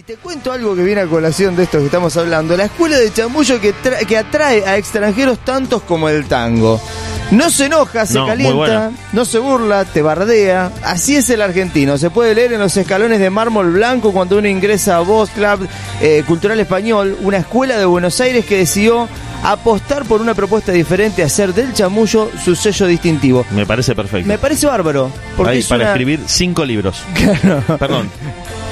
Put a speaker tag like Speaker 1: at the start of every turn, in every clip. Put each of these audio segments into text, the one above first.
Speaker 1: Y te cuento algo que viene a colación de esto que estamos hablando. La escuela de chamullo que, que atrae a extranjeros tantos como el tango. No se enoja, se
Speaker 2: No,
Speaker 1: calienta, no se burla, te bardea. Así es el argentino. Se puede leer en los escalones de mármol blanco cuando uno ingresa a Voz Club eh, Cultural Español, una escuela de Buenos Aires que decidió apostar por una propuesta diferente, hacer del chamullo su sello distintivo.
Speaker 2: Me parece perfecto.
Speaker 1: Me parece bárbaro. Porque
Speaker 2: Ahí,
Speaker 1: es
Speaker 2: para
Speaker 1: una-
Speaker 2: escribir cinco libros.
Speaker 1: Claro.
Speaker 2: Perdón,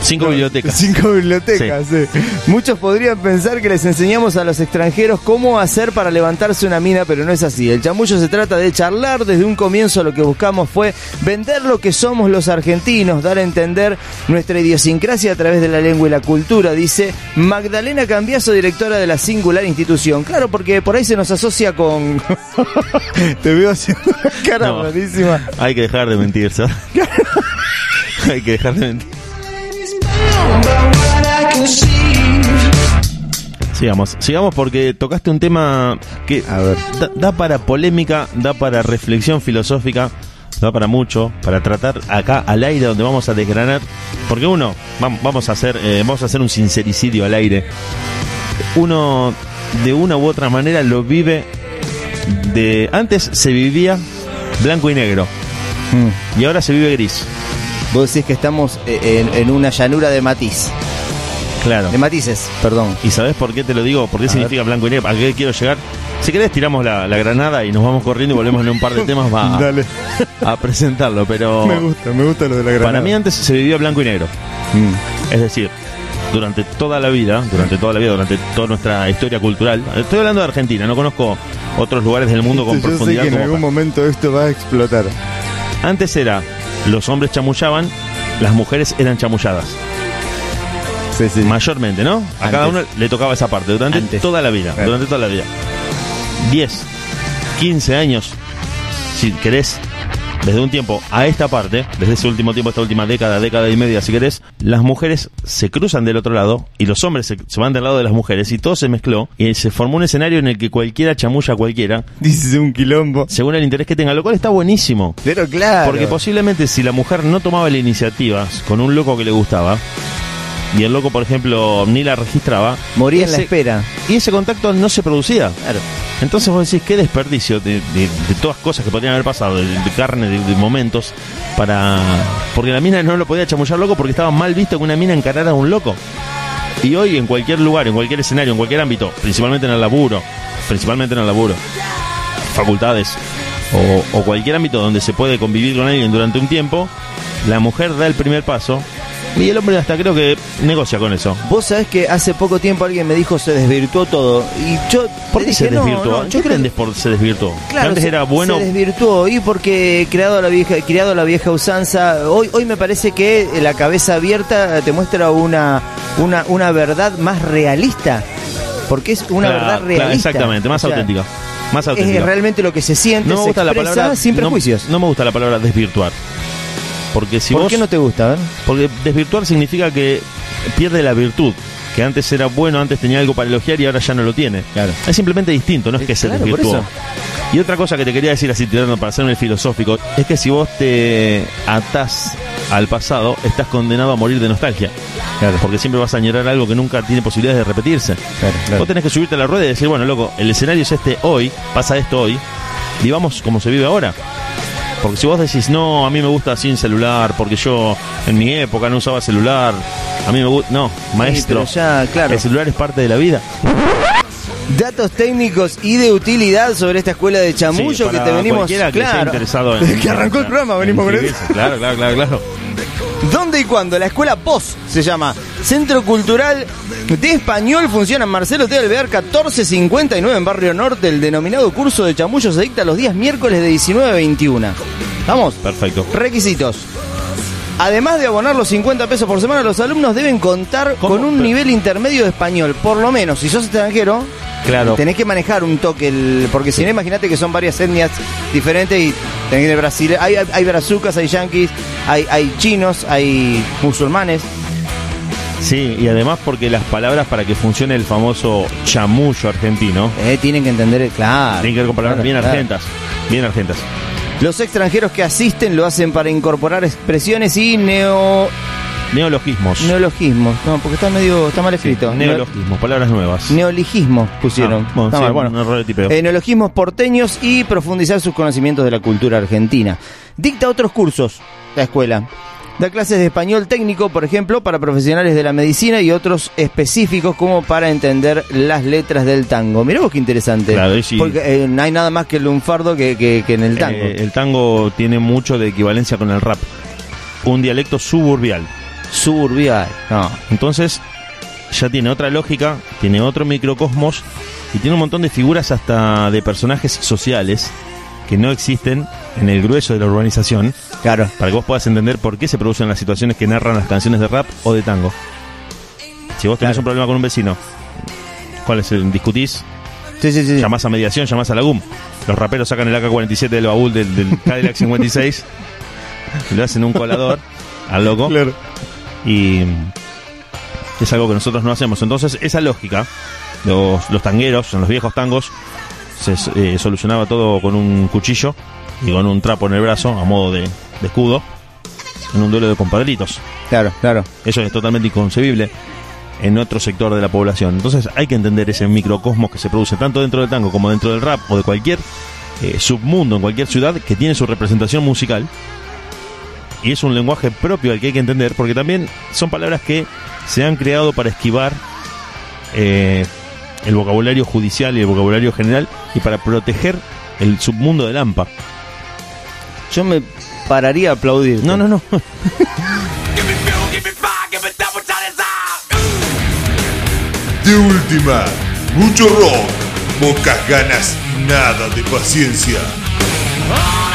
Speaker 2: cinco bibliotecas.
Speaker 1: Cinco bibliotecas, sí. Muchos podrían pensar que les enseñamos a los extranjeros cómo hacer para levantarse una mina, pero no es así. El chamullo se trata de charlar. Desde un comienzo lo que buscamos fue vender lo que somos los argentinos, dar a entender nuestra idiosincrasia a través de la lengua y la cultura, dice Magdalena Cambiaso, directora de la singular institución. Claro, porque por ahí se nos asocia con... Te veo haciendo una cara
Speaker 2: No. Hay que dejar de mentir, ¿sabes? Hay que dejar de mentir. Sigamos, sigamos porque tocaste un tema que
Speaker 1: A ver.
Speaker 2: Da, da para polémica, da para reflexión filosófica, da para mucho, para tratar acá al aire donde vamos a desgranar, porque uno, vam- vamos a hacer, eh, vamos a hacer un sincericidio al aire. Uno de una u otra manera lo vive de antes se vivía blanco y negro
Speaker 1: Mm.
Speaker 2: y ahora se vive gris.
Speaker 1: Vos decís que estamos eh, en, en una llanura de matiz.
Speaker 2: Claro.
Speaker 1: De matices, perdón.
Speaker 2: ¿Y sabes por qué te lo digo? ¿Por qué
Speaker 1: A
Speaker 2: significa blanco y negro? ¿A qué quiero llegar? Si querés tiramos la, la granada y nos vamos corriendo y volvemos en un par de temas va
Speaker 1: Dale.
Speaker 2: a presentarlo, pero
Speaker 1: gusta, me gusta lo de la granada.
Speaker 2: para mí antes se vivía blanco y negro.
Speaker 1: Mm.
Speaker 2: Es decir, durante toda la vida, durante toda la vida, durante toda nuestra historia cultural, estoy hablando de Argentina, no conozco otros lugares del mundo con
Speaker 1: Yo sé
Speaker 2: profundidad
Speaker 1: que en algún momento esto va a explotar.
Speaker 2: Antes era, los hombres chamullaban, las mujeres eran chamulladas.
Speaker 1: Sí, sí.
Speaker 2: Mayormente, ¿no? A
Speaker 1: Antes.
Speaker 2: cada uno le tocaba esa parte durante
Speaker 1: Antes.
Speaker 2: toda la vida.
Speaker 1: Claro.
Speaker 2: Durante toda la vida. 10, 15 años, si querés, desde un tiempo a esta parte, desde ese último tiempo, esta última década, década y media, si querés, las mujeres se cruzan del otro lado y los hombres se, se van del lado de las mujeres y todo se mezcló y se formó un escenario en el que cualquiera chamulla a cualquiera,
Speaker 1: Dice un quilombo.
Speaker 2: según el interés que tenga, lo cual está buenísimo.
Speaker 1: Pero claro.
Speaker 2: Porque posiblemente si la mujer no tomaba la iniciativa con un loco que le gustaba, y el loco, por ejemplo, ni la registraba,
Speaker 1: Moría en la espera.
Speaker 2: Y ese contacto no se producía.
Speaker 1: Claro.
Speaker 2: Entonces vos decís, qué desperdicio de, de- de todas cosas que podrían haber pasado, de, de carne, de, de momentos, para... Porque la mina no lo podía chamullar loco porque estaba mal visto que una mina encarara a un loco. Y hoy en cualquier lugar, en cualquier escenario, en cualquier ámbito, principalmente en el laburo, principalmente en el laburo, facultades o, o cualquier ámbito donde se puede convivir con alguien durante un tiempo, la mujer da el primer paso y el hombre hasta creo que negocia con eso.
Speaker 1: Vos sabés que hace poco tiempo alguien me dijo se desvirtuó todo. Y yo.
Speaker 2: ¿Por qué se
Speaker 1: dije, no,
Speaker 2: desvirtuó?
Speaker 1: no,
Speaker 2: ¿Qué
Speaker 1: yo
Speaker 2: creen por se desvirtuó?
Speaker 1: Claro,
Speaker 2: antes
Speaker 1: se-
Speaker 2: era bueno.
Speaker 1: Se desvirtuó y porque creado la vieja, criado la vieja usanza, hoy, hoy me parece que la cabeza abierta te muestra una, una, una verdad más realista. Porque es una
Speaker 2: Claro,
Speaker 1: verdad
Speaker 2: claro,
Speaker 1: realista.
Speaker 2: exactamente, más
Speaker 1: O sea,
Speaker 2: auténtica. Más
Speaker 1: Es
Speaker 2: auténtica.
Speaker 1: realmente lo que se siente,
Speaker 2: no me
Speaker 1: se
Speaker 2: gusta la palabra
Speaker 1: sin prejuicios.
Speaker 2: No, me gusta la palabra desvirtuar. Porque si
Speaker 1: ¿Por
Speaker 2: vos
Speaker 1: qué no te gusta?
Speaker 2: Porque desvirtuar significa que pierde la virtud, que antes era bueno, antes tenía algo para elogiar y ahora ya no lo tiene.
Speaker 1: Claro.
Speaker 2: Es simplemente distinto, no es que se
Speaker 1: Claro,
Speaker 2: desvirtuó. Y otra cosa que te quería decir así tirando para hacerme el filosófico, es que si vos te atás al pasado, estás condenado a morir de nostalgia. Porque siempre vas a añorar algo que nunca tiene posibilidades de repetirse.
Speaker 1: Claro, claro.
Speaker 2: Vos tenés que subirte a la rueda y decir, bueno, loco, el escenario es este hoy, pasa esto hoy, y vamos como se vive ahora. Porque si vos decís, no, a mí me gusta sin celular, porque yo en mi época no usaba celular, a mí me gusta, no, maestro,
Speaker 1: pero ya, claro.
Speaker 2: el celular es parte de la vida.
Speaker 1: Datos técnicos y de utilidad sobre esta escuela de chamullo
Speaker 2: Sí,
Speaker 1: que te venimos.
Speaker 2: que
Speaker 1: claro,
Speaker 2: interesado en-
Speaker 1: Desde que arrancó el programa venimos con eso.
Speaker 2: Claro, claro, claro, claro.
Speaker 1: ¿Dónde y cuándo? La escuela POS se llama. Centro Cultural de Español funciona en Marcelo T. Alvear 1459 en Barrio Norte. El denominado curso de chamullo se dicta los días miércoles de 19 a 21. ¿Vamos?
Speaker 2: Perfecto.
Speaker 1: Requisitos. Además de abonar los 50 pesos por semana, los alumnos deben contar
Speaker 2: ¿Cómo?
Speaker 1: con un
Speaker 2: Pero-
Speaker 1: nivel intermedio de español. Por lo menos, si sos extranjero,
Speaker 2: Claro.
Speaker 1: tenés que manejar un toque. el- porque si no, imagínate que son varias etnias diferentes y tenés Brasil. Hay, hay, hay brazucas, hay yanquis, hay, hay chinos, hay musulmanes.
Speaker 2: Sí, y además porque las palabras para que funcione el famoso chamullo argentino
Speaker 1: Eh, tienen que entender, claro.
Speaker 2: tienen que ver con palabras
Speaker 1: claro,
Speaker 2: bien
Speaker 1: claro.
Speaker 2: argentas. Bien argentas.
Speaker 1: Los extranjeros que asisten lo hacen para incorporar expresiones y neo
Speaker 2: Neologismos.
Speaker 1: Neologismos, no, porque está medio, está mal escrito.
Speaker 2: Neologismos, palabras nuevas.
Speaker 1: Neologismos pusieron.
Speaker 2: Ah, bueno,
Speaker 1: Está
Speaker 2: sí,
Speaker 1: mal, bueno.
Speaker 2: un error de tipeo.
Speaker 1: Eh, neologismos porteños y profundizar sus conocimientos de la cultura argentina. Dicta otros cursos, la escuela. Da clases de español técnico, por ejemplo, para profesionales de la medicina y otros específicos como para entender las letras del tango. Mirá vos qué interesante.
Speaker 2: Claro, sí.
Speaker 1: Porque eh, no hay nada más que el lunfardo que, que- que en el tango.
Speaker 2: Eh, el tango tiene mucho de equivalencia con el rap. Un dialecto suburbial.
Speaker 1: Suburbial. No.
Speaker 2: Entonces, ya tiene otra lógica, tiene otro microcosmos y tiene un montón de figuras hasta de personajes sociales que no existen en el grueso de la urbanización
Speaker 1: Claro.
Speaker 2: para que vos puedas entender por qué se producen las situaciones que narran las canciones de rap o de tango. Si vos tenés
Speaker 1: Claro.
Speaker 2: un problema con un vecino, ¿cuál es el? ¿Discutís?
Speaker 1: Sí, sí, sí.
Speaker 2: Llamás a mediación, llamás a la GUM. Los raperos sacan el AK-47 del baúl del, del Cadillac 56, le hacen un colador al loco y es algo que nosotros no hacemos. Entonces, esa lógica, los, los tangueros, en los viejos tangos, se eh, solucionaba todo con un cuchillo y con un trapo en el brazo a modo de, de escudo en un duelo de compadritos.
Speaker 1: Claro, claro.
Speaker 2: Eso es totalmente inconcebible en otro sector de la población. Entonces hay que entender ese microcosmos que se produce tanto dentro del tango como dentro del rap o de cualquier eh, submundo en cualquier ciudad que tiene su representación musical. Y es un lenguaje propio al que hay que entender porque también son palabras que se han creado para esquivar eh, el vocabulario judicial y el vocabulario general y para proteger el submundo del AMPA.
Speaker 1: Yo me pararía a aplaudir.
Speaker 2: No, no, no.
Speaker 3: De última, mucho rock, pocas ganas, nada de paciencia.
Speaker 4: Ah!